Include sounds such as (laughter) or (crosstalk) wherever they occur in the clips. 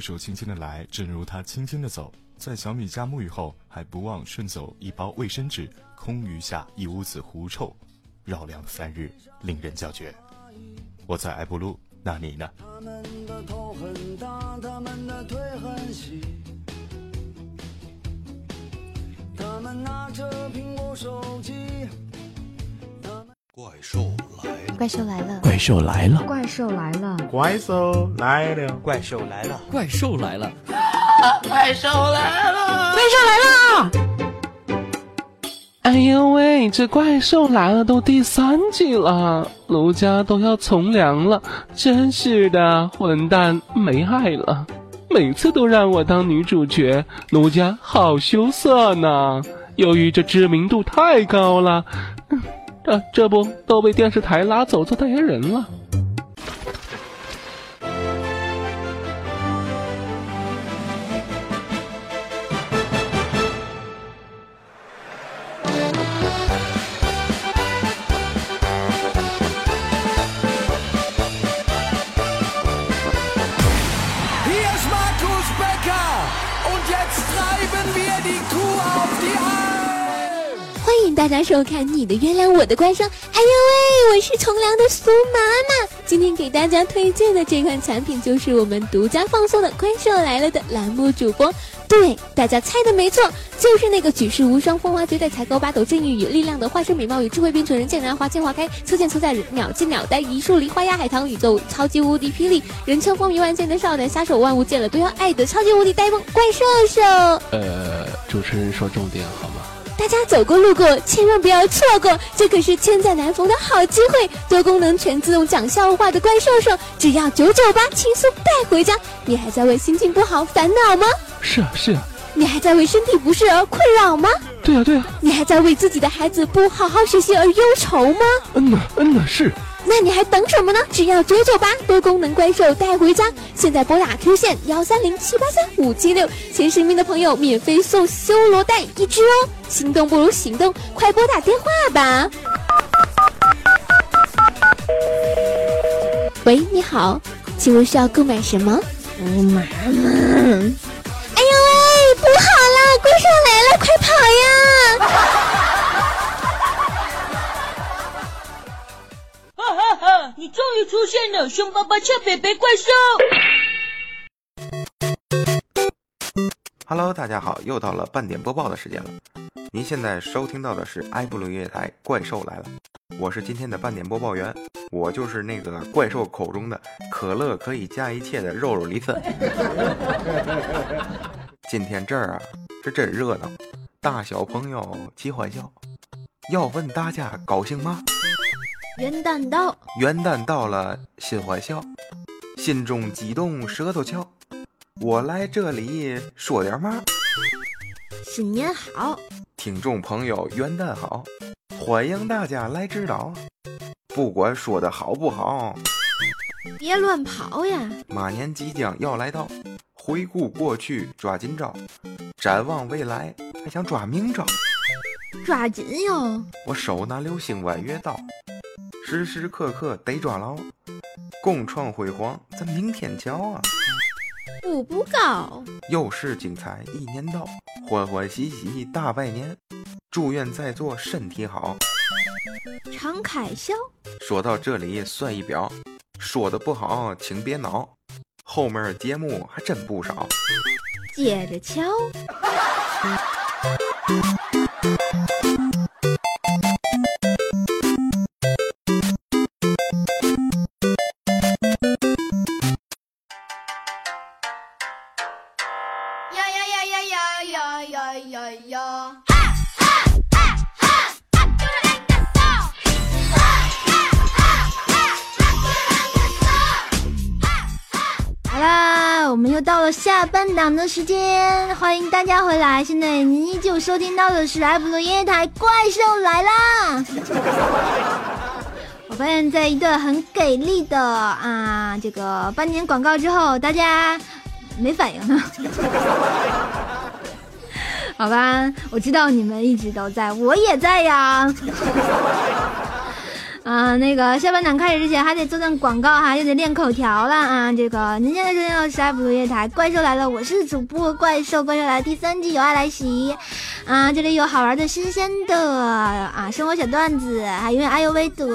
手轻轻的来，正如他轻轻的走。在小米家沐浴后，还不忘顺走一包卫生纸，空余下一屋子狐臭，绕梁三日，令人叫绝。我在埃布路，那你呢？他们的头很大，他们的腿很细，他们拿着苹果手机。怪兽来了！怪兽来了，怪兽来了！怪兽来了！怪兽来了！怪兽来了！怪兽来了！怪兽来了！怪兽来了！哎呦喂，这怪兽来了都第三季了，卢家都要从良了，真是的，混蛋没爱了，每次都让我当女主角，卢家好羞涩呢。由于这知名度太高了，嗯这这不都被电视台拉走做代言人了。大家收看《你的月亮我的怪兽》。哎呦喂，我是从良的苏妈妈。今天给大家推荐的这款产品就是我们独家放送的《怪兽来了》的栏目主播。对，大家猜的没错，就是那个举世无双、风华绝代、才高八斗、正义与力量的化身美貌与智慧并存人，见人爱花见花开，车见车载，鸟见鸟呆，一树梨花压海棠宇宙超级无敌霹雳，人称风靡万千的少男杀手，万物见了都要爱的超级无敌呆萌怪兽兽。呃，主持人说重点好吗？大家走过路过，千万不要错过，这可是千载难逢的好机会！多功能全自动讲笑话的怪兽兽，只要九九八，轻松带回家。你还在为心情不好烦恼吗？是啊是啊，你还在为身体不适而困扰吗？对啊、对啊、你还在为自己的孩子不好好学习而忧愁吗？嗯呐嗯呐是。那你还等什么呢？只要九九八，多功能怪兽带回家。现在拨打 Q 线幺三零七八三五七六，前十名的朋友免费送修罗带一只哦。心动不如行动，快拨打电话吧。喂，你好，请问需要购买什么？我妈妈，终于出现了，凶巴巴俏北北怪兽。Hello，大家好，又到了半点播报的时间了。您现在收听到的是埃布鲁音乐台《怪兽来了》，我是今天的半点播报员，我就是那个怪兽口中的可乐可以加一切的肉肉李森。(laughs) 今天这儿啊是真热闹，大小朋友齐欢笑。要问大家高兴吗？元旦到，元旦到了，心欢笑，心中激动，舌头翘。我来这里说点嘛，新年好，听众朋友元旦好，欢迎大家来指导。不管说的好不好，别乱跑呀！马年即将要来到，回顾过去抓今朝，展望未来还想抓明朝。抓紧哟！我手拿流星弯月刀，时时刻刻得抓牢，共创辉煌，咱明天瞧啊！步步高，又是精彩一年到，欢欢喜喜大拜年，祝愿在座身体好。常开笑，说到这里算一表，说的不好请别恼，后面节目还真不少。接着瞧。呀呀呀呀呀呀呀呀呀！好啦，我们又到了下半档的时间，欢迎大家回来。现在您依旧收听到的是埃普罗音乐台《怪兽来啦》。(laughs) 我发现，在一段很给力的啊这个半年广告之后，大家没反应呢。(laughs) 好吧，我知道你们一直都在，我也在呀。啊，那个下半场开始之前还得做段广告哈，又得练口条了啊。这个您现在收听的是 F 录乐台，怪兽来了，我是主播怪兽，怪兽来第三季有爱来袭啊，这里有好玩的新鲜的啊生活小段子，还有哎呦喂的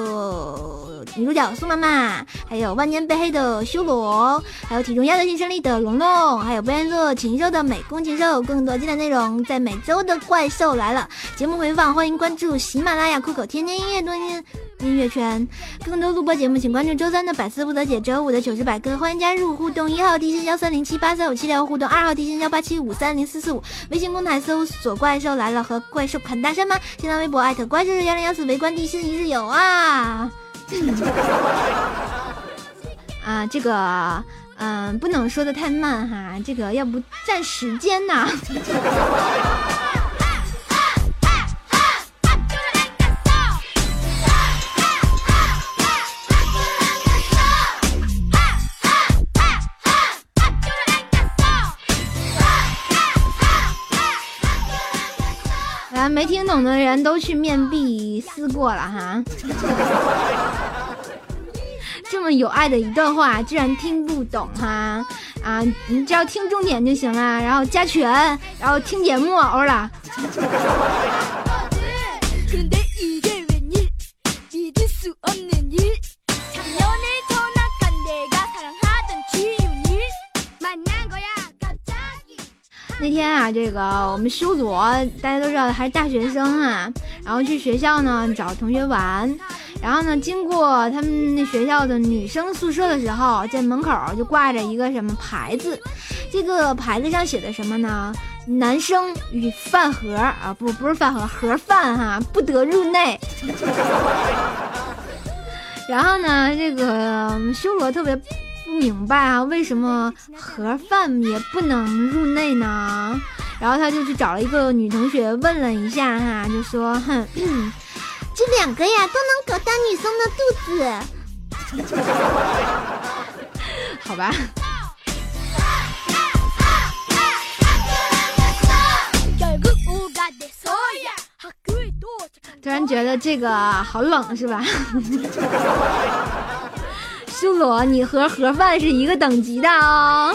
女主角苏妈妈，还有万年被黑的修罗，还有体重压倒性胜利的龙龙，还有不愿做禽兽的美工禽兽，更多精彩内容在每周的怪兽来了节目回放，欢迎关注喜马拉雅酷狗天天音乐多音。音乐圈，更多录播节目，请关注周三的百思不得解，周五的糗事百科。欢迎加入互动，一号提醒幺三零七八三五七六互动，二号提醒幺八七五三零四四五。微信公台搜索“怪兽来了”和“怪兽侃大山”吗？新浪微博艾特“怪兽幺零幺四”，围观地心一日游啊！啊，这个，嗯，不能说的太慢哈，这个要不占时间呐。没听懂的人都去面壁思过了哈，(laughs) 这么有爱的一段话，居然听不懂哈啊！你只要听重点就行了，然后加权，然后听节目，欧了。天啊，这个我们修罗大家都知道还是大学生啊，然后去学校呢找同学玩，然后呢经过他们那学校的女生宿舍的时候，在门口就挂着一个什么牌子，这个牌子上写的什么呢？男生与饭盒啊，不不是饭盒，盒饭哈，不得入内。(laughs) 然后呢，这个修罗特别。不明白啊，为什么盒饭也不能入内呢？然后他就去找了一个女同学问了一下哈，就说：“哼，(clears throat) 这两个呀都能搞大女生的肚子，好吧？”突然觉得这个好冷，是吧？修罗，你和盒饭是一个等级的啊！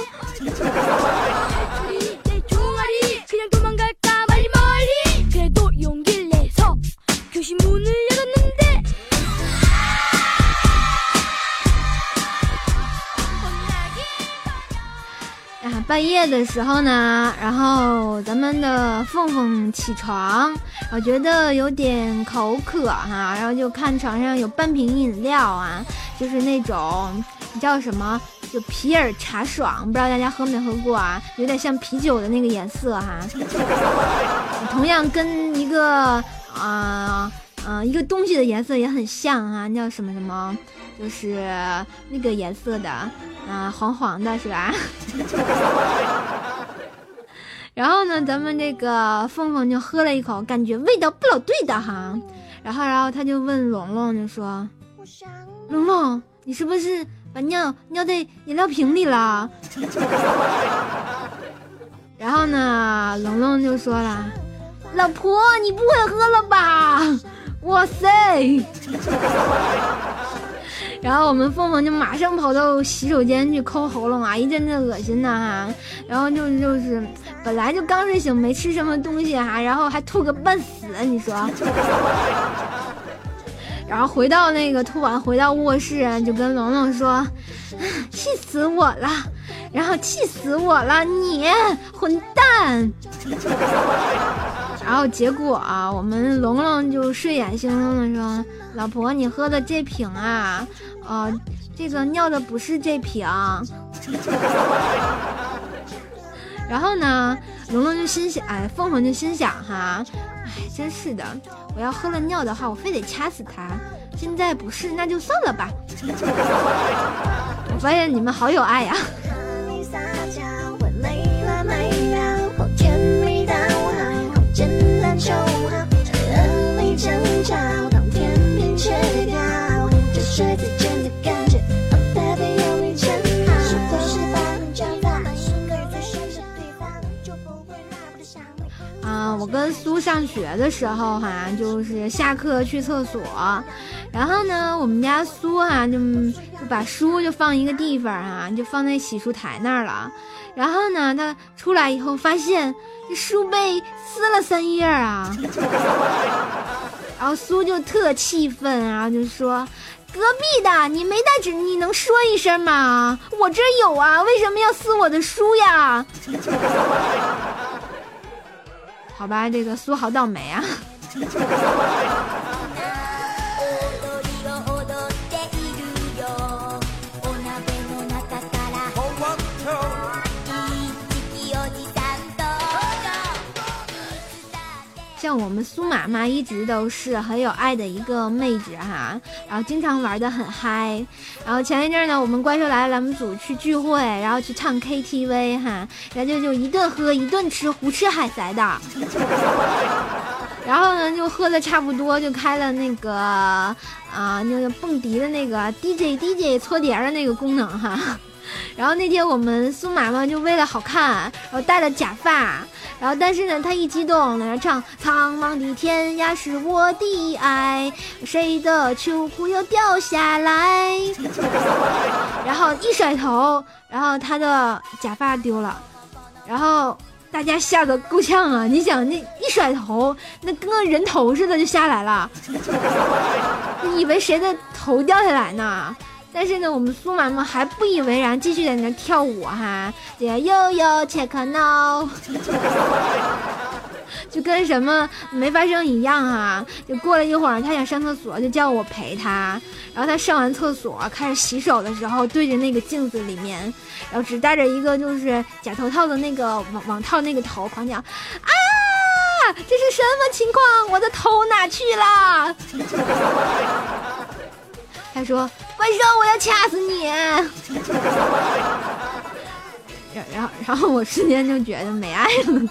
半夜的时候呢，然后咱们的凤凤起床，我觉得有点口渴哈，然后就看床上有半瓶饮料啊。就是那种叫什么，就皮尔茶爽，不知道大家喝没喝过啊？有点像啤酒的那个颜色哈。同样跟一个啊嗯一个东西的颜色也很像哈，叫什么什么，就是那个颜色的啊黄黄的是吧？(laughs) 然后呢，咱们这个凤凤就喝了一口，感觉味道不老对的哈。然后然后他就问龙龙就说。龙龙，你是不是把尿尿在饮料瓶里了？(laughs) 然后呢，龙龙就说了：“老婆，你不会喝了吧？”哇塞！然后我们凤凤就马上跑到洗手间去抠喉咙啊，一阵阵恶心的哈。然后就就是本来就刚睡醒，没吃什么东西哈，然后还吐个半死，你说。然后回到那个吐完，回到卧室就跟龙龙说：“气死我了！”然后气死我了，你混蛋！然后结果啊，我们龙龙就睡眼惺忪的说：“老婆，你喝的这瓶啊，呃，这个尿的不是这瓶。(laughs) ”然后呢，龙龙就心想，哎，凤凤就心想哈。哎，真是的！我要喝了尿的话，我非得掐死他。现在不是，那就算了吧。(laughs) 我发现你们好有爱呀。啊我跟苏上学的时候哈就是下课去厕所然后呢，我们家苏哈就就把书就放一个地方哈，就放在洗漱台那儿了。然后呢，他出来以后发现这书被撕了三页啊，(laughs) 然后苏就特气愤啊，就说。隔壁的，你没带纸，你能说一声吗？我这有啊，为什么要撕我的书呀？(laughs) 好吧，这个苏好倒霉啊。我们苏妈妈一直都是很有爱的一个妹子哈，然后经常玩的很嗨，然后前一阵呢，我们怪兽来了栏目组去聚会，然后去唱 KTV 哈，然后就就一顿喝一顿吃，胡吃海塞的，然后呢就喝的差不多，就开了那个啊那个蹦迪的那个 DJ DJ 搓碟的那个功能哈。然后那天我们苏妈妈就为了好看，然后戴了假发，然后但是呢，她一激动在那唱：苍茫的天涯是我的爱，谁的秋裤又掉下来？(laughs) 然后一甩头，然后她的假发丢了，然后大家吓得够呛啊！你想那一甩头，那跟个人头似的就下来了，(laughs) 以为谁的头掉下来呢？但是呢，我们苏妈妈还不以为然，继续在那跳舞哈，这个悠悠切克闹，(laughs) 就跟什么没发生一样啊。就过了一会儿，他想上厕所，就叫我陪他。然后他上完厕所，开始洗手的时候，对着那个镜子里面，然后只戴着一个就是假头套的那个网网套那个头，狂叫啊！这是什么情况？我的头哪去了？他说：“怪兽，我要掐死你！” (laughs) 然然后然后我瞬间就觉得没爱了。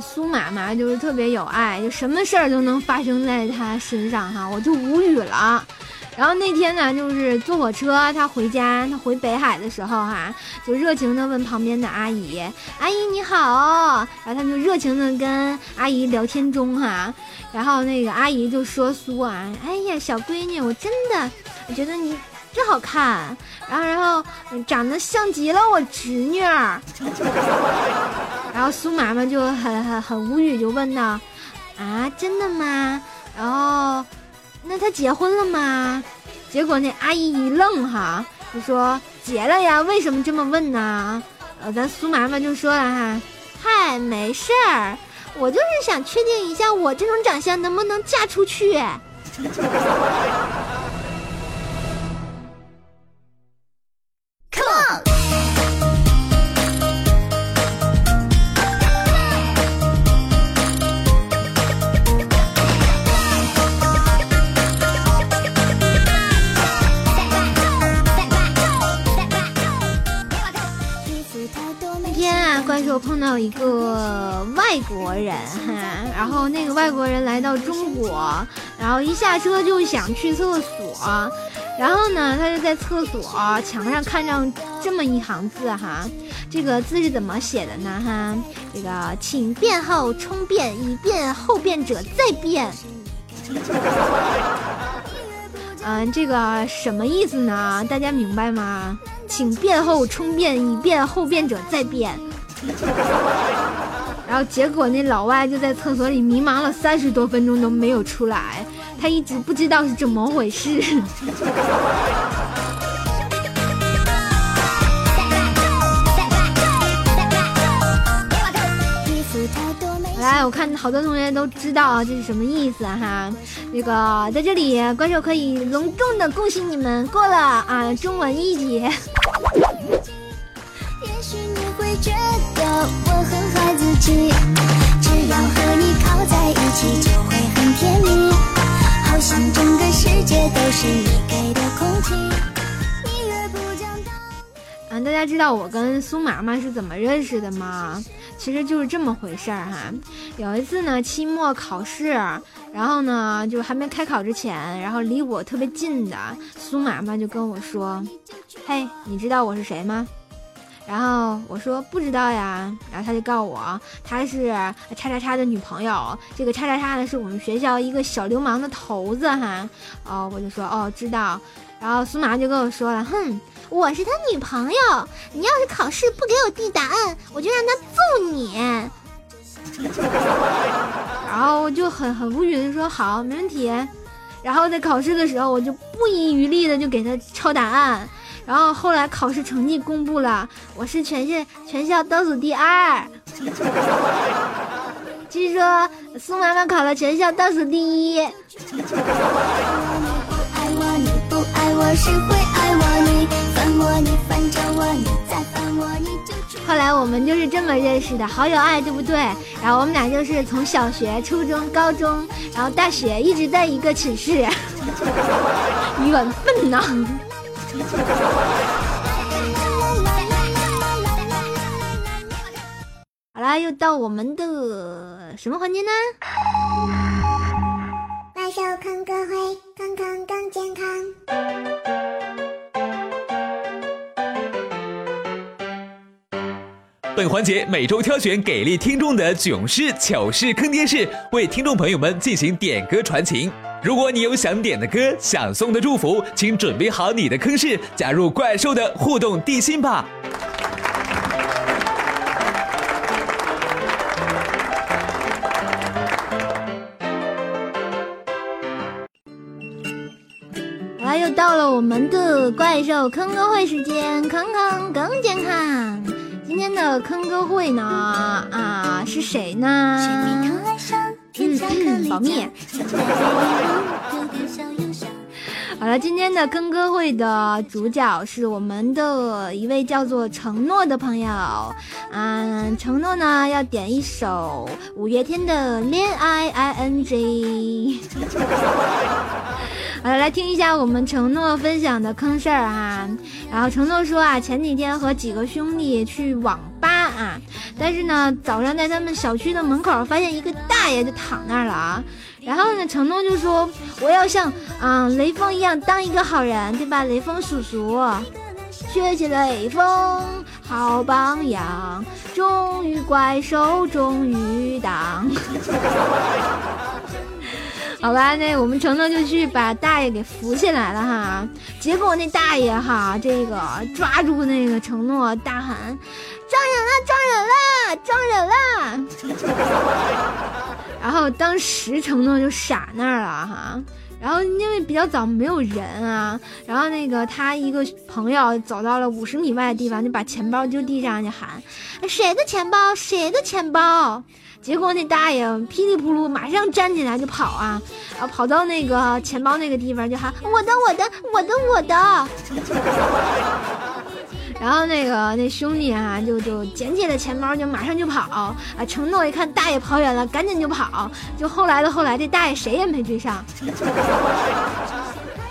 苏妈妈就是特别有爱，就什么事儿都能发生在她身上哈，我就无语了。然后那天呢，就是坐火车，她回家，她回北海的时候哈，就热情的问旁边的阿姨：“阿姨你好。”然后他就热情的跟阿姨聊天中哈，然后那个阿姨就说：“苏啊，哎呀，小闺女，我真的，我觉得你。”真好看，然后然后长得像极了我侄女儿，然后苏妈妈就很很很无语，就问道：“啊，真的吗？然后那她结婚了吗？”结果那阿姨一愣哈，就说：“结了呀，为什么这么问呢？”呃，咱苏妈妈就说了哈：“嗨，没事儿，我就是想确定一下我这种长相能不能嫁出去。” (laughs) 碰到一个外国人哈，(laughs) 然后那个外国人来到中国，然后一下车就想去厕所，然后呢，他就在厕所墙上看上这么一行字哈，这个字是怎么写的呢哈？这个请便后冲便，以便后便者再便。嗯，(laughs) 这个什么意思呢？大家明白吗？请便后冲便，以便后便者再便。(laughs) 然后结果那老外就在厕所里迷茫了三十多分钟都没有出来，他一直不知道是怎么回事。来，(laughs) 我看好多同学都知道这是什么意思哈。那个在这里，怪兽可以隆重的恭喜你们过了啊中文一级。觉得我很孩子气，只要和你靠在一起就会很甜蜜，好像整个世界都是你给的空气。你也不讲道。嗯，大家知道我跟苏麻麻是怎么认识的吗？其实就是这么回事儿哈。有一次呢，期末考试，然后呢，就还没开考之前，然后离我特别近的苏妈妈就跟我说：“嘿，你知道我是谁吗？”然后我说不知道呀，然后他就告诉我他是叉叉叉的女朋友，这个叉叉叉呢是我们学校一个小流氓的头子哈。哦，我就说哦知道，然后苏麻就跟我说了，哼，我是他女朋友，你要是考试不给我递答案，我就让他揍你。(laughs) 然后我就很很无语的说好，没问题。然后在考试的时候，我就不遗余力的就给他抄答案。然后后来考试成绩公布了，我是全县全校倒数第二。(laughs) 据说苏妈妈考了全校倒数第一。后来我们就是这么认识的，好有爱，对不对？然后我们俩就是从小学、初中、高中，然后大学一直在一个寝室，缘分呐。(laughs) 好啦，又到我们的什么环节呢？怪兽坑歌会，坑坑更健康。本环节每周挑选给力听众的囧事、糗事、坑爹事，为听众朋友们进行点歌传情。如果你有想点的歌、想送的祝福，请准备好你的坑式，加入怪兽的互动地心吧。好啦，又到了我们的怪兽坑歌会时间，坑坑更健康。今天的坑歌会呢，啊，是谁呢？嗯，保密。(laughs) 好了，今天的坑歌会的主角是我们的一位叫做承诺的朋友。嗯，承诺呢要点一首五月天的《恋爱 I N G (laughs)》。好了，来听一下我们承诺分享的坑事儿哈。然后承诺说啊，前几天和几个兄弟去网吧啊，但是呢，早上在他们小区的门口发现一个大爷就躺那儿了啊。然后呢，承诺就说我要像嗯雷锋一样当一个好人，对吧？雷锋叔叔，学习雷锋好榜样，忠于怪兽忠于党。(laughs) 好吧，那我们承诺就去把大爷给扶起来了哈。结果那大爷哈，这个抓住那个承诺，大喊：“撞人了，撞人了，撞人了！”然后当时承诺就傻那儿了哈。然后因为比较早没有人啊，然后那个他一个朋友走到了五十米外的地方，就把钱包丢地上，就喊：“谁的钱包？谁的钱包？”结果那大爷噼里扑噜马上站起来就跑啊，啊跑到那个钱包那个地方就喊我的我的我的我的，然后那个那兄弟啊就就捡起了钱包就马上就跑啊，承诺一看大爷跑远了赶紧就跑，就后来的后来这大爷谁也没追上。(laughs)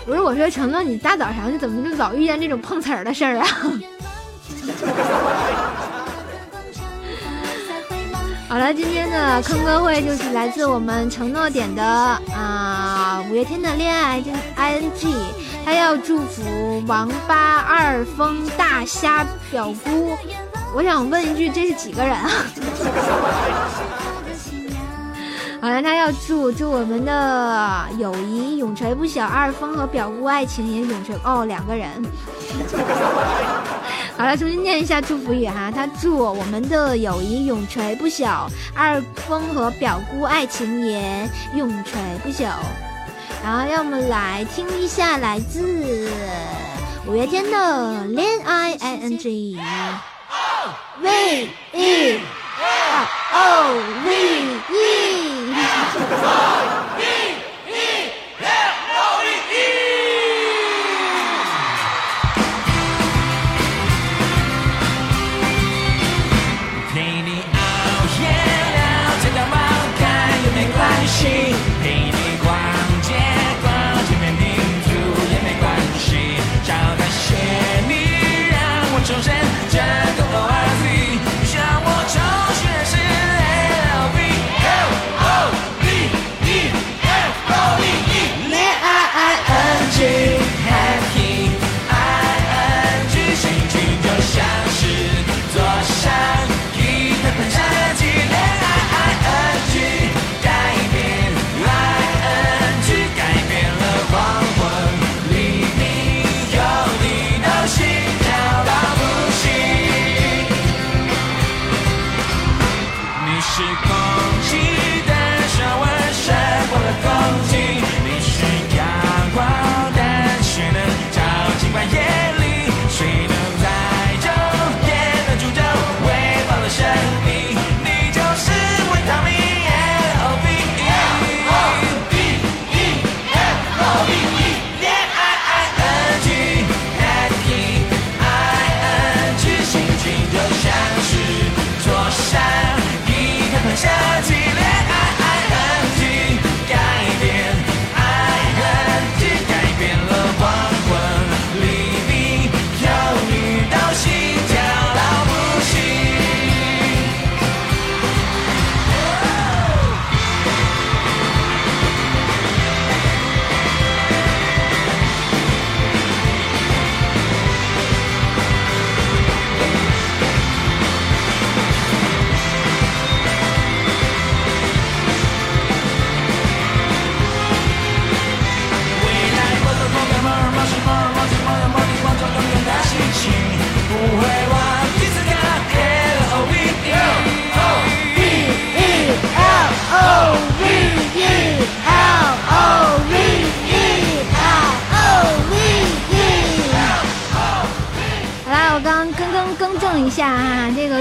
不是我说承诺你大早上你怎么就老遇见这种碰瓷儿的事儿啊？(laughs) 好了，今天的坑歌会就是来自我们承诺点的啊，五月天的恋爱就是 I N G，他要祝福王八二峰大虾表姑。我想问一句，这是几个人啊？(laughs) 好了，他要祝祝我们的友谊永垂不朽，二峰和表姑爱情也永垂哦，两个人。(laughs) 好了，重新念一下祝福语哈。他祝我们的友谊永垂不朽，二峰和表姑爱情也永垂不朽。然后让我们来听一下来自五月天的《恋爱 I N G》。V E O V E。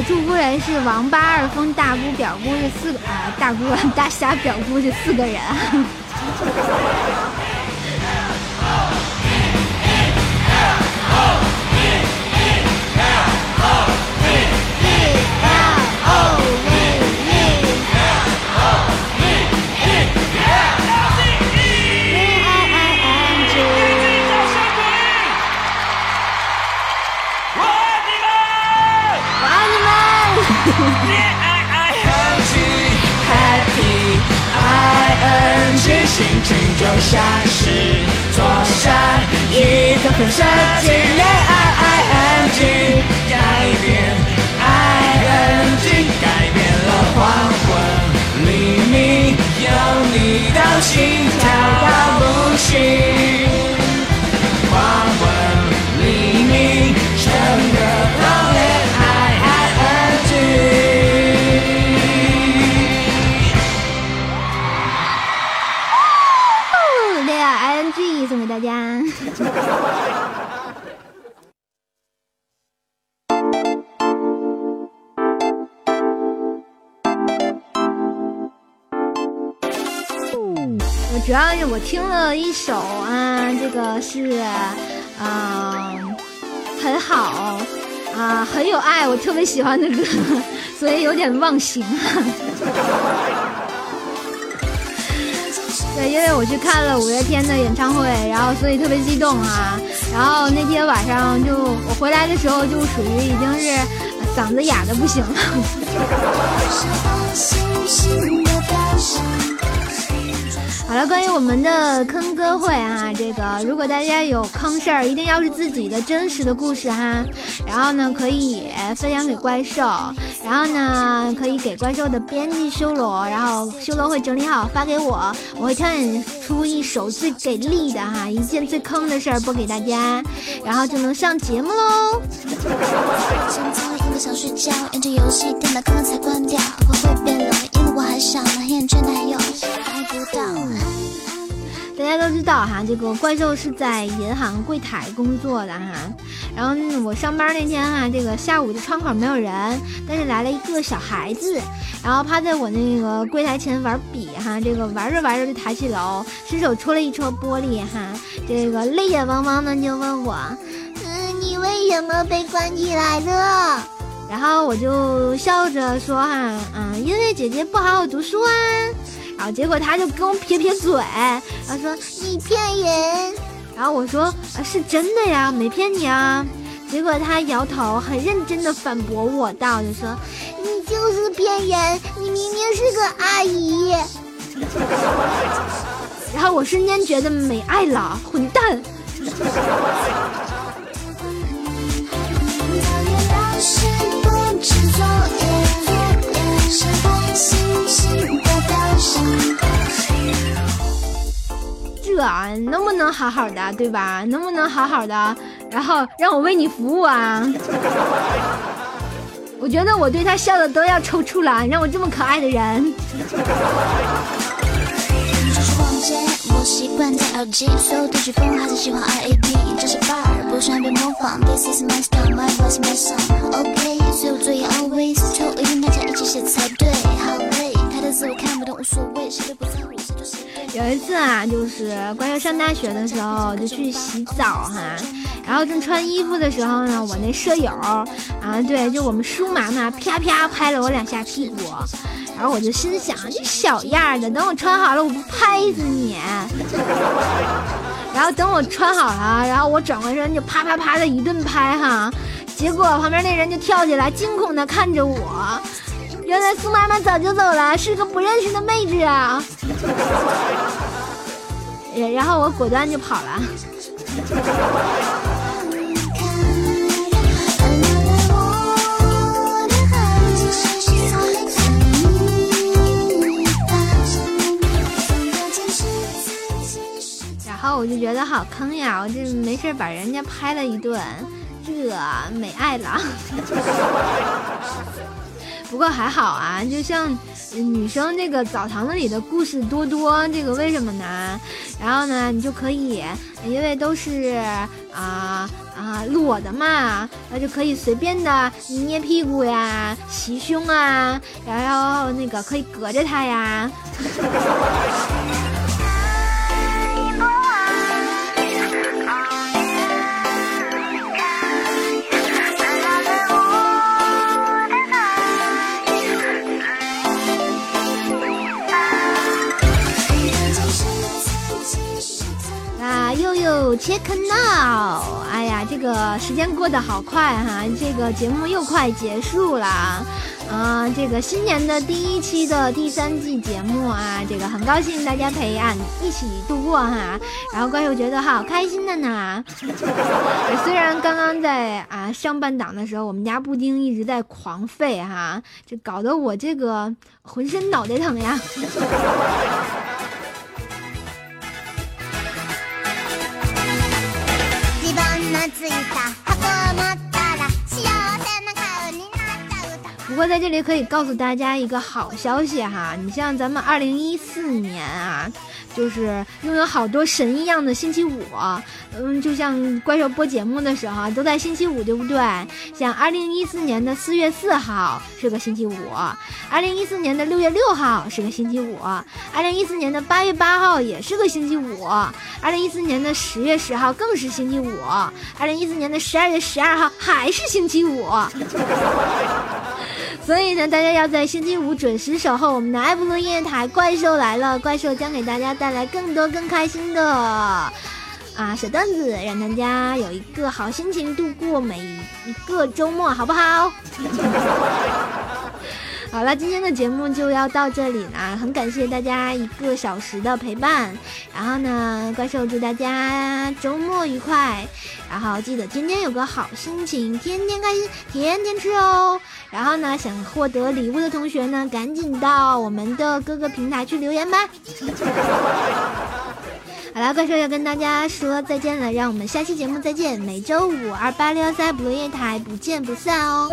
祝夫人是王八、二峰、大姑、表姑是四个啊，大姑、大侠、表姑是四个人。恋爱爱很剧，Happy I N G，心情就像是坐上，一个喷射机。恋爱 I N G，改变 I N G，改变了黄昏黎明，有你到心跳到不行。我听了一首啊，这个是啊、很好啊、很有爱，我特别喜欢的歌，(laughs) 所以有点忘形。(laughs) 对，因为我去看了五月天的演唱会，然后所以特别激动啊。然后那天晚上就我回来的时候，就属于已经是嗓子哑的不行了。(laughs) 好了，关于我们的坑歌会啊，这个如果大家有坑事儿，一定要是自己的真实的故事哈，然后呢可以分享给怪兽，然后呢可以给怪兽的编辑修罗，然后修罗会整理好发给我，我会挑选出一首最给力的哈，一件最坑的事儿播给大家，然后就能上节目喽。想睡觉，游戏，电脑才关掉，会变，我还小，拿眼圈男友爱不到。大家都知道哈，这个怪兽是在银行柜台工作的哈。然后我上班那天哈，这个下午的窗口没有人，但是来了一个小孩子，然后趴在我那个柜台前玩笔哈，这个玩着玩着就抬起楼，伸手戳了一戳玻璃哈，这个泪眼汪汪的就问我，嗯，你为什么被关起来了？然后我就笑着说哈，嗯，因为姐姐不好好读书啊。然后结果他就跟我撇撇嘴，然后说你骗人。然后我说啊是真的呀，没骗你啊。结果他摇头，很认真的反驳我道，就说你就是骗人，你明明是个阿姨。(laughs) 然后我瞬间觉得没爱了，混蛋。(laughs) 这啊能不能好好的，对吧？能不能好好的，然后让我为你服务啊？(laughs) 我觉得我对他笑的都要抽搐了，让我这么可爱的人。我习惯戴耳机，所有的曲风还是喜欢 R A B，这是 bar，有一次啊，就是关于上大学的时候，就去洗澡哈，然后正穿衣服的时候呢，我那舍友啊，对，就我们舒妈妈啪啪拍了我两下屁股，然后我就心想，这小样的，等我穿好了，我不拍死你！然后等我穿好了，然后我转过身就啪啪啪的一顿拍哈，结果旁边那人就跳起来，惊恐的看着我。原来苏妈妈早就走了，是个不认识的妹子啊！然 (laughs) 然后我果断就跑了。我就觉得好坑呀！我这没事把人家拍了一顿，这没爱了。(laughs) 不过还好啊，就像女生这个澡堂子里的故事多多，这个为什么呢？然后呢，你就可以，因为都是啊啊裸的嘛，那就可以随便的捏屁股呀、袭胸啊，然后那个可以隔着它呀。Check now！哎呀，这个时间过得好快哈，这个节目又快结束了。啊，这个新年的第一期的第三季节目啊，这个很高兴大家陪俺一起度过哈，然后怪兽觉得好开心的呢。(laughs) 虽然刚刚在啊上半档的时候，我们家布丁一直在狂吠哈，这搞得我这个浑身脑袋疼呀。不过在这里可以告诉大家一个好消息哈，你像咱们二零一四年啊，就是拥有好多神一样的星期五，嗯，就像怪兽播节目的时候都在星期五，对不对？像二零一四年的四月四号是个星期五，二零一四年的六月六号是个星期五，二零一四年的八月八号也是个星期五，二零一四年的十月十号更是星期五，二零一四年的十二月十二号还是星期五。所以呢，大家要在星期五准时守候我们的爱布鲁音乐台。怪兽来了，怪兽将给大家带来更多更开心的啊小段子，让大家有一个好心情度过每一个周末，好不好？好了，今天的节目就要到这里了，很感谢大家一个小时的陪伴。然后呢，怪兽祝大家周末愉快，然后记得天天有个好心情，天天开心，天天吃哦。然后呢，想获得礼物的同学呢，赶紧到我们的各个平台去留言吧。(laughs) 好了，怪兽要跟大家说再见了，让我们下期节目再见，每周五二八六幺三不落夜台不见不散哦。